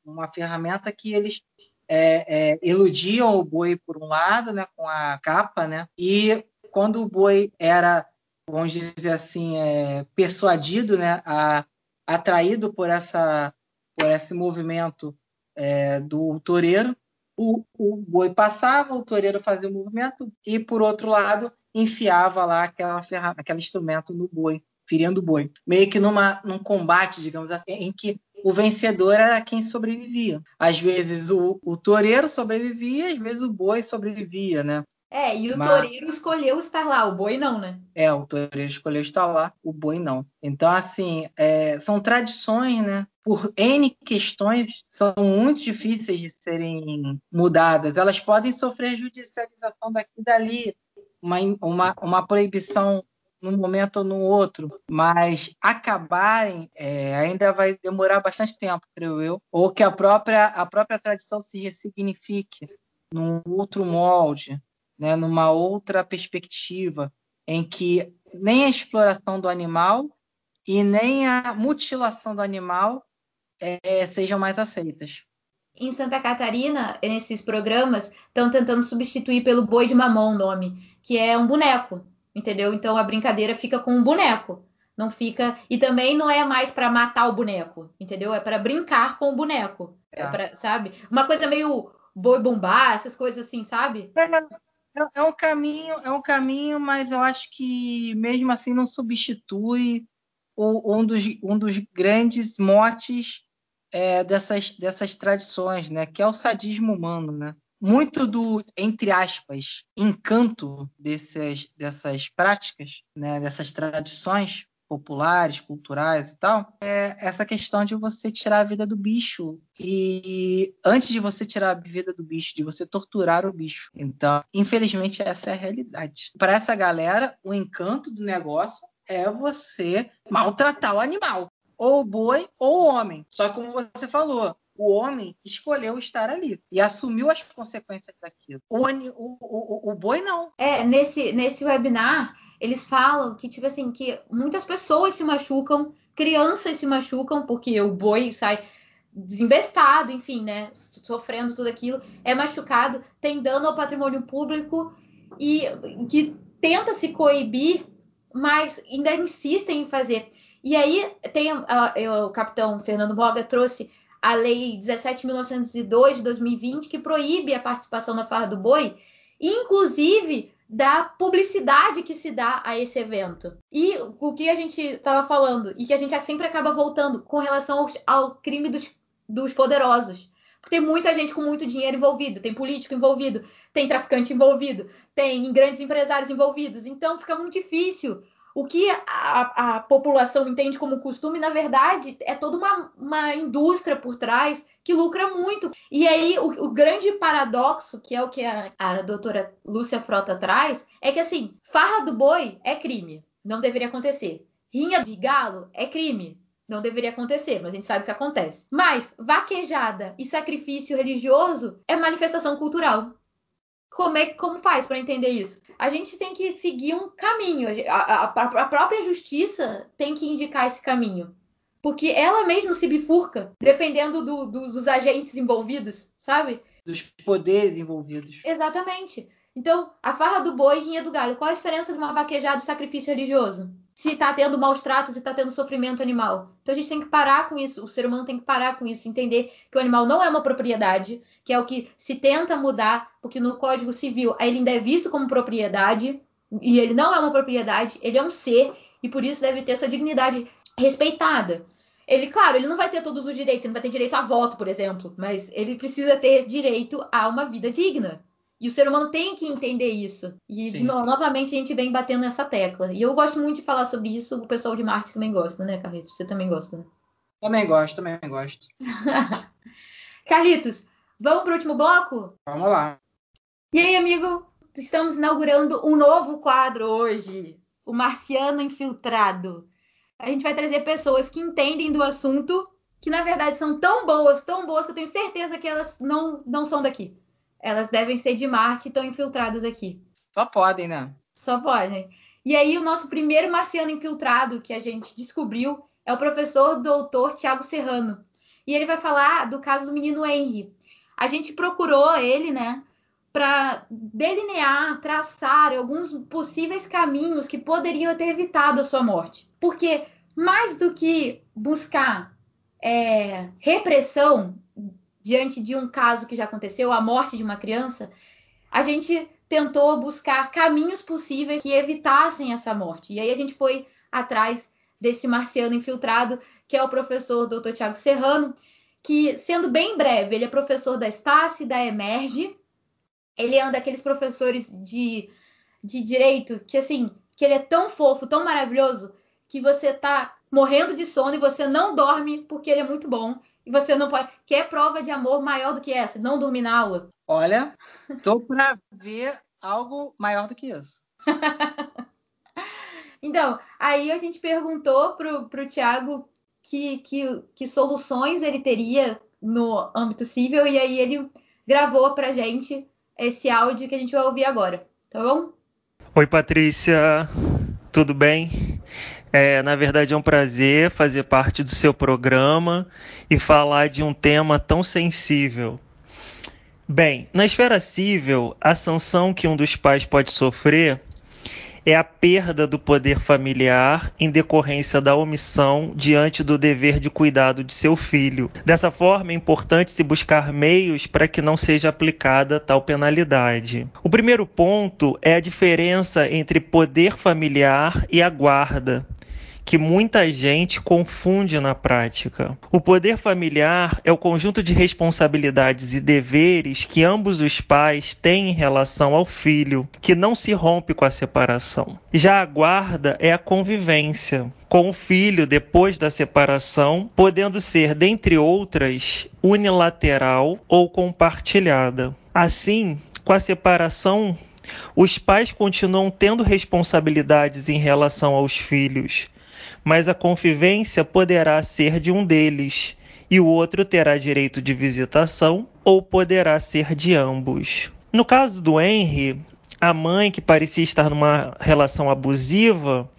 B: uma ferramenta que eles é, é, eludiam o boi por um lado, né? Com a capa, né? E quando o boi era, vamos dizer assim, é, persuadido, né? A, atraído por essa por esse movimento é, do toureiro. O, o, boi passava, o toureiro fazia o movimento e, por outro lado, enfiava lá aquela ferra, aquele instrumento no boi, ferindo o boi. Meio que numa, num combate, digamos assim, em que o vencedor era quem sobrevivia. Às vezes o, o toureiro sobrevivia, às vezes o boi sobrevivia, né?
A: É, e o Mas... toureiro escolheu estar lá, o boi não, né?
B: É, o toureiro escolheu estar lá, o boi não. Então, assim, é, são tradições, né? Por N questões, são muito difíceis de serem mudadas. Elas podem sofrer judicialização daqui e dali, uma, uma, uma proibição num momento ou no outro, mas acabarem é, ainda vai demorar bastante tempo, creio eu, ou que a própria, a própria tradição se ressignifique num outro molde né, numa outra perspectiva, em que nem a exploração do animal e nem a mutilação do animal é, sejam mais aceitas.
A: Em Santa Catarina, nesses programas, estão tentando substituir pelo boi de mamão o nome, que é um boneco, entendeu? Então a brincadeira fica com um boneco, não fica e também não é mais para matar o boneco, entendeu? É para brincar com o boneco, é tá. pra, sabe? Uma coisa meio boi bombar, essas coisas assim, sabe?
B: É, é, um caminho, é um caminho, mas eu acho que mesmo assim não substitui o, um, dos, um dos grandes motes é, dessas, dessas tradições, né? Que é o sadismo humano, né? Muito do, entre aspas, encanto dessas, dessas práticas, né? Dessas tradições populares, culturais e tal, é essa questão de você tirar a vida do bicho. E antes de você tirar a vida do bicho, de você torturar o bicho. Então, infelizmente, essa é a realidade. Para essa galera, o encanto do negócio é você maltratar o animal. Ou o boi ou o homem. Só como você falou, o homem escolheu estar ali e assumiu as consequências daquilo. O, o, o, o, boi não.
A: É, nesse, nesse webinar, eles falam que, tipo assim, que muitas pessoas se machucam, crianças se machucam, porque o boi sai desembestado, enfim, né? Sofrendo tudo aquilo, é machucado, tem dano ao patrimônio público e que tenta se coibir, mas ainda insistem em fazer. E aí tem o capitão Fernando Boga trouxe a Lei 17.902 de 2020, que proíbe a participação na farra do boi, inclusive da publicidade que se dá a esse evento. E o que a gente estava falando, e que a gente sempre acaba voltando com relação ao, ao crime dos, dos poderosos. Porque tem muita gente com muito dinheiro envolvido, tem político envolvido, tem traficante envolvido, tem grandes empresários envolvidos. Então fica muito difícil o que a, a, população entende como costume, na verdade, é toda uma, uma indústria por trás que lucra muito. E aí, o, o grande paradoxo, que é o que a, a doutora Lúcia Frota traz, é que assim, farra do boi é crime, não deveria acontecer. Rinha de galo é crime, não deveria acontecer, mas a gente sabe o que acontece. Mas vaquejada e sacrifício religioso é manifestação cultural. Como é como faz para entender isso? A gente tem que seguir um caminho. A, a, a, própria justiça tem que indicar esse caminho. Porque ela mesma se bifurca, dependendo do, do, dos agentes envolvidos, sabe?
B: Dos poderes envolvidos.
A: Exatamente. Então, a farra do boi e rinha do galho. Qual a diferença de uma vaquejada e sacrifício religioso? Se está tendo maus tratos e está tendo sofrimento animal. Então a gente tem que parar com isso, o ser humano tem que parar com isso, entender que o animal não é uma propriedade, que é o que se tenta mudar, porque no Código Civil ele ainda é visto como propriedade, e ele não é uma propriedade, ele é um ser, e por isso deve ter sua dignidade respeitada. Ele, claro, ele não vai ter todos os direitos, ele não vai ter direito a voto, por exemplo, mas ele precisa ter direito a uma vida digna. E o ser humano tem que entender isso. E, de novamente, a gente vem batendo nessa tecla. E eu gosto muito de falar sobre isso, o pessoal de marketing também gosta, né, Carlitos? Você também gosta, né?
B: Também gosto, também gosto.
A: Carlitos, vamos para o último bloco?
B: Vamos lá.
A: E aí, amigo? Estamos inaugurando um novo quadro hoje. O Marciano Infiltrado. A gente vai trazer pessoas que entendem do assunto, que na verdade são tão boas, tão boas, que eu tenho certeza que elas não, não são daqui. Elas devem ser de Marte e estão infiltradas aqui.
B: Só podem, né?
A: Só podem. E aí, o nosso primeiro marciano infiltrado que a gente descobriu é o professor doutor Tiago Serrano. E ele vai falar do caso do menino Henry. A gente procurou ele, né, para delinear, traçar alguns possíveis caminhos que poderiam ter evitado a sua morte. Porque mais do que buscar é, repressão diante de um caso que já aconteceu, a morte de uma criança, a gente tentou buscar caminhos possíveis que evitassem essa morte. E aí a gente foi atrás desse marciano infiltrado, que é o professor Dr. Tiago Serrano, que, sendo bem breve, ele é professor da Estácio e da Emerge. Ele é um daqueles professores de, de direito que, assim, que ele é tão fofo, tão maravilhoso, que você tá morrendo de sono e você não dorme porque ele é muito bom. E você não pode. Quer prova de amor maior do que essa? Não dormir na aula?
B: Olha, tô para ver algo maior do que isso.
A: então, aí a gente perguntou pro, pro Tiago que, que, que soluções ele teria no âmbito civil, e aí ele gravou pra gente esse áudio que a gente vai ouvir agora. Tá bom?
C: Oi, Patrícia. Tudo bem? É, na verdade, é um prazer fazer parte do seu programa e falar de um tema tão sensível. Bem, na esfera civil, a sanção que um dos pais pode sofrer é a perda do poder familiar em decorrência da omissão diante do dever de cuidado de seu filho. Dessa forma, é importante se buscar meios para que não seja aplicada tal penalidade. O primeiro ponto é a diferença entre poder familiar e a guarda que muita gente confunde na prática. O poder familiar é o conjunto de responsabilidades e deveres que ambos os pais têm em relação ao filho, que não se rompe com a separação. Já a guarda é a convivência com o filho depois da separação, podendo ser, dentre outras, unilateral ou compartilhada. Assim, com a separação os pais continuam tendo responsabilidades em relação aos filhos, mas a convivência poderá ser de um deles, e o outro terá direito de visitação ou poderá ser de ambos. No caso do Henry, a mãe, que parecia estar numa relação abusiva,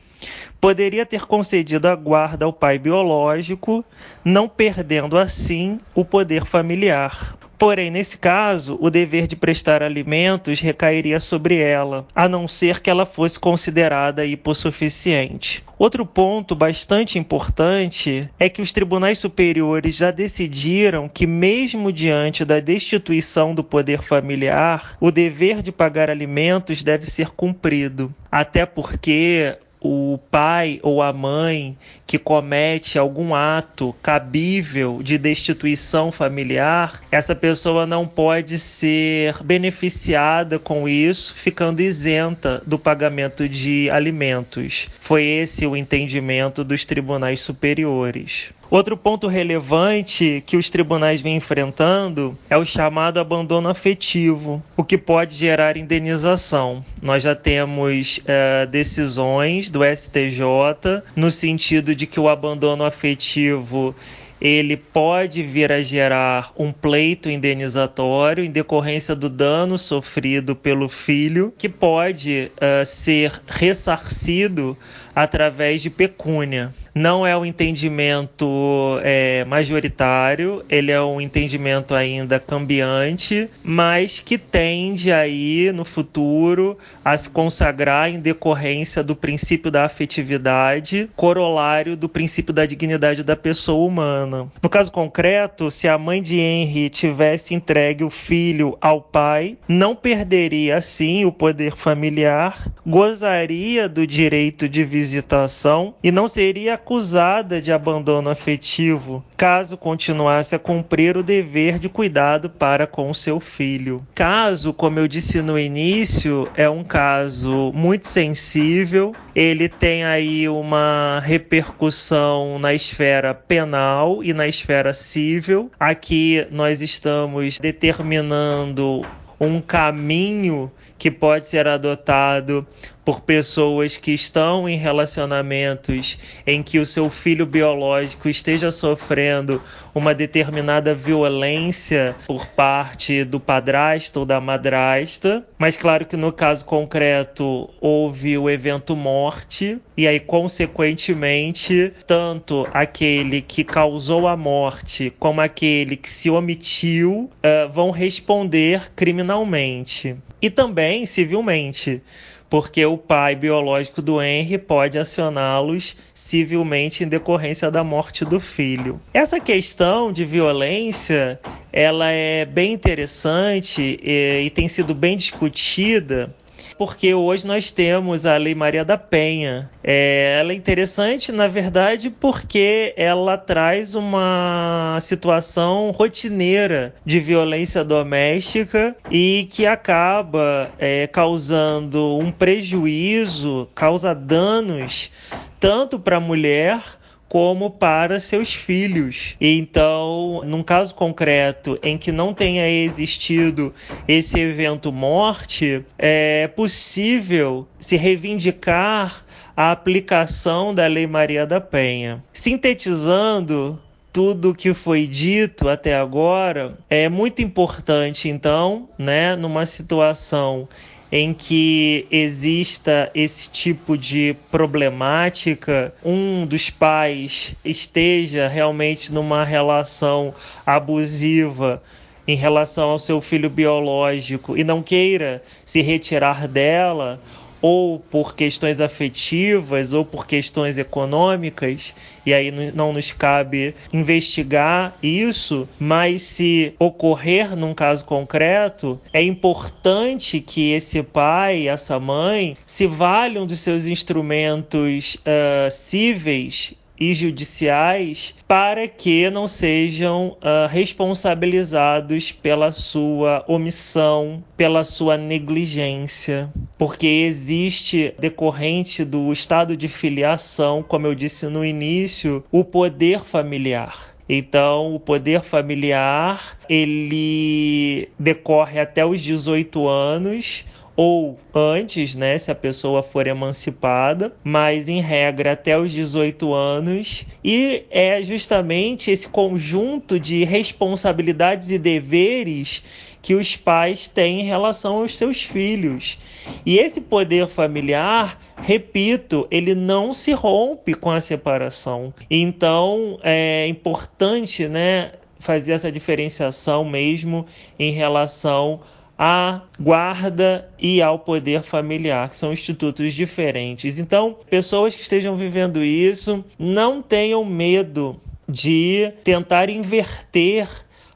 C: poderia ter concedido a guarda ao pai biológico, não perdendo assim o poder familiar. Porém, nesse caso, o dever de prestar alimentos recairia sobre ela, a não ser que ela fosse considerada hipossuficiente. Outro ponto bastante importante é que os tribunais superiores já decidiram que, mesmo diante da destituição do poder familiar, o dever de pagar alimentos deve ser cumprido. Até porque o pai ou a mãe que comete algum ato cabível de destituição familiar, essa pessoa não pode ser beneficiada com isso, ficando isenta do pagamento de alimentos. Foi esse o entendimento dos tribunais superiores. Outro ponto relevante que os tribunais vêm enfrentando é o chamado abandono afetivo, o que pode gerar indenização. Nós já temos é, decisões do STJ no sentido de que o abandono afetivo ele pode vir a gerar um pleito indenizatório em decorrência do dano sofrido pelo filho, que pode uh, ser ressarcido através de pecúnia. Não é um entendimento é, majoritário, ele é um entendimento ainda cambiante, mas que tende aí no futuro a se consagrar em decorrência do princípio da afetividade, corolário do princípio da dignidade da pessoa humana. No caso concreto, se a mãe de Henry tivesse entregue o filho ao pai, não perderia assim o poder familiar, gozaria do direito de visitação e não seria acusada de abandono afetivo caso continuasse a cumprir o dever de cuidado para com seu filho. Caso, como eu disse no início, é um caso muito sensível, ele tem aí uma repercussão na esfera penal e na esfera civil. Aqui nós estamos determinando um caminho que pode ser adotado por pessoas que estão em relacionamentos em que o seu filho biológico esteja sofrendo uma determinada violência por parte do padrasto ou da madrasta, mas claro que no caso concreto houve o evento morte e aí consequentemente tanto aquele que causou a morte como aquele que se omitiu uh, vão responder criminalmente. E também civilmente porque o pai biológico do Henry pode acioná-los civilmente em decorrência da morte do filho. Essa questão de violência, ela é bem interessante e, e tem sido bem discutida porque hoje nós temos a Lei Maria da Penha. É, ela é interessante, na verdade, porque ela traz uma situação rotineira de violência doméstica e que acaba é, causando um prejuízo, causa danos tanto para a mulher como para seus filhos. Então, num caso concreto em que não tenha existido esse evento morte, é possível se reivindicar a aplicação da Lei Maria da Penha. Sintetizando, tudo que foi dito até agora é muito importante, então, né, numa situação em que exista esse tipo de problemática, um dos pais esteja realmente numa relação abusiva em relação ao seu filho biológico e não queira se retirar dela, ou por questões afetivas ou por questões econômicas, e aí não nos cabe investigar isso, mas se ocorrer num caso concreto, é importante que esse pai, essa mãe, se valham dos seus instrumentos uh, cíveis e judiciais para que não sejam uh, responsabilizados pela sua omissão, pela sua negligência, porque existe decorrente do estado de filiação, como eu disse no início, o poder familiar. Então, o poder familiar, ele decorre até os 18 anos, ou antes, né, se a pessoa for emancipada, mas em regra até os 18 anos, e é justamente esse conjunto de responsabilidades e deveres que os pais têm em relação aos seus filhos. E esse poder familiar, repito, ele não se rompe com a separação. Então é importante, né, fazer essa diferenciação mesmo em relação à guarda e ao poder familiar, que são institutos diferentes. Então, pessoas que estejam vivendo isso, não tenham medo de tentar inverter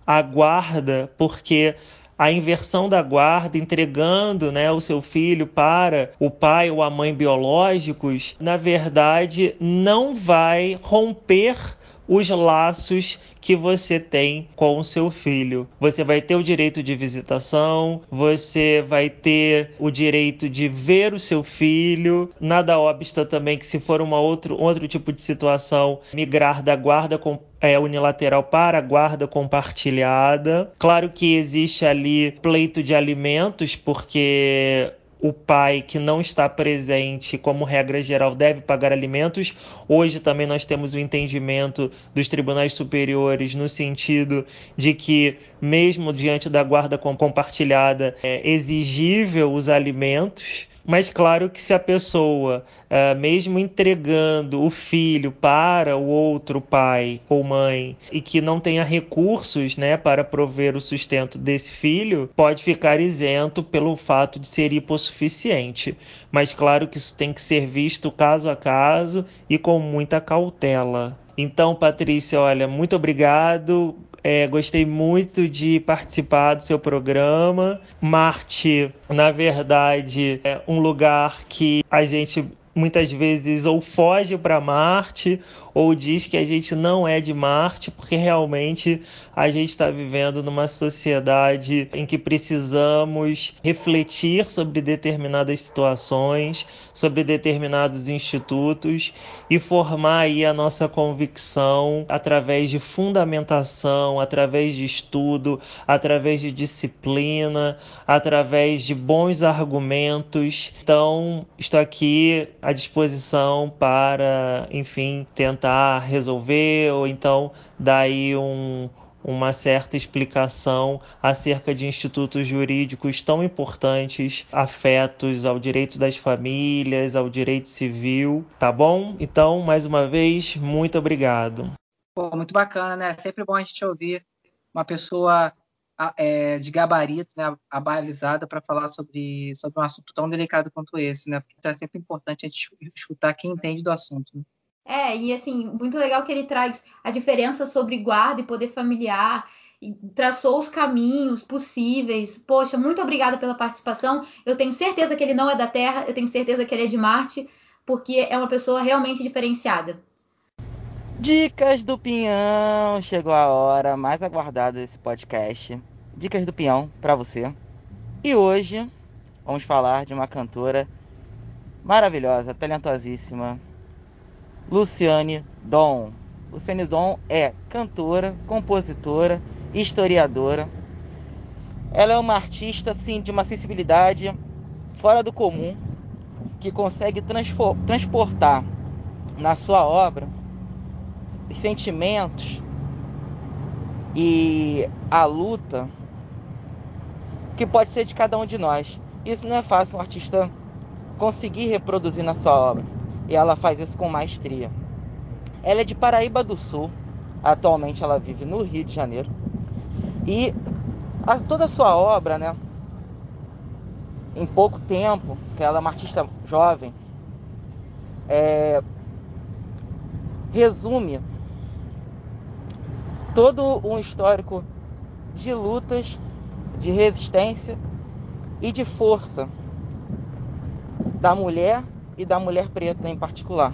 C: a guarda, porque a inversão da guarda, entregando né, o seu filho para o pai ou a mãe biológicos, na verdade não vai romper os laços que você tem com o seu filho. Você vai ter o direito de visitação, você vai ter o direito de ver o seu filho. Nada obsta também que se for uma outro, outro tipo de situação, migrar da guarda com é, unilateral para a guarda compartilhada. Claro que existe ali pleito de alimentos, porque o pai que não está presente, como regra geral, deve pagar alimentos. Hoje também nós temos o entendimento dos tribunais superiores no sentido de que, mesmo diante da guarda compartilhada, é exigível os alimentos Mas claro que se a pessoa, uh, mesmo entregando o filho para o outro pai ou mãe e que não tenha recursos né, para prover o sustento desse filho, pode ficar isento pelo fato de ser hipossuficiente. Mas claro que isso tem que ser visto caso a caso e com muita cautela. Então, Patrícia, olha, muito obrigado. É, gostei muito de participar do seu programa. Marte, na verdade, é um lugar que a gente muitas vezes ou foge para Marte ou diz que a gente não é de Marte, porque realmente a gente está vivendo numa sociedade em que precisamos refletir sobre determinadas situações, sobre determinados institutos e formar aí a nossa convicção através de fundamentação, através de estudo, através de disciplina, através de bons argumentos. Então, estou aqui à disposição para, enfim, tentar tentar resolver ou então dar aí um, uma certa explicação acerca de institutos jurídicos tão importantes, afetos ao direito das famílias, ao direito civil, tá bom? Então, mais uma vez, muito obrigado.
D: Pô, muito bacana, né? Sempre bom a gente ouvir uma pessoa é, de gabarito, né, abalizada para falar sobre, sobre um assunto tão delicado quanto esse, né? Porque então é sempre importante a gente escutar quem entende do assunto. Né?
A: É, e assim, muito legal que ele traz a diferença sobre guarda e poder familiar, e traçou os caminhos possíveis. Poxa, muito obrigada pela participação. Eu tenho certeza que ele não é da Terra, eu tenho certeza que ele é de Marte, porque é uma pessoa realmente diferenciada.
B: Dicas do Pinhão, chegou a hora mais aguardada desse podcast. Dicas do Pinhão para você. E hoje vamos falar de uma cantora maravilhosa, talentosíssima, Luciane Dom. Luciane Dom é cantora, compositora, historiadora. Ela é uma artista assim de uma sensibilidade fora do comum, que consegue transportar na sua obra sentimentos e a luta que pode ser de cada um de nós. Isso não é fácil um artista conseguir reproduzir na sua obra e ela faz isso com maestria. Ela é de Paraíba do Sul, atualmente ela vive no Rio de Janeiro e a, toda a sua obra, né, em pouco tempo, que ela é uma artista jovem, é, resume todo um histórico de lutas, de resistência e de força da mulher e da mulher preta em particular.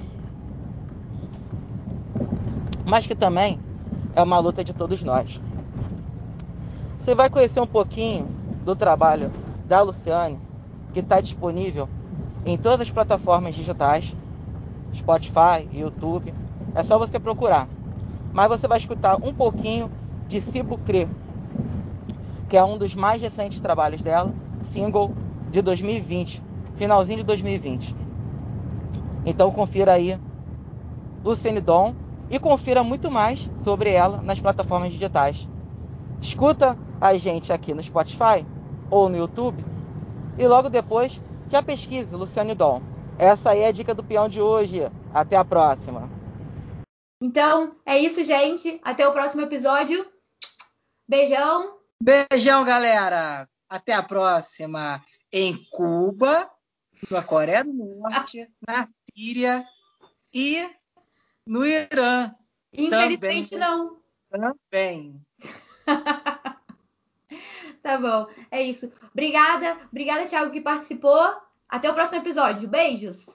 B: Mas que também é uma luta de todos nós. Você vai conhecer um pouquinho do trabalho da Luciane, que está disponível em todas as plataformas digitais, Spotify, YouTube. É só você procurar. Mas você vai escutar um pouquinho de Cibo Cre, que é um dos mais recentes trabalhos dela, single de 2020, finalzinho de 2020. Então confira aí Luciane Dom e confira muito mais sobre ela nas plataformas digitais. Escuta a gente aqui no Spotify ou no YouTube e logo depois já pesquise Luciane Dom. Essa aí é a dica do peão de hoje. Até a próxima.
A: Então, é isso, gente. Até o próximo episódio. Beijão.
D: Beijão, galera. Até a próxima. Em Cuba, na Coreia do Norte, na Síria e no Irã.
A: Infelizmente também. não.
D: Também.
A: tá bom, é isso. Obrigada, obrigada, Thiago, que participou. Até o próximo episódio. Beijos.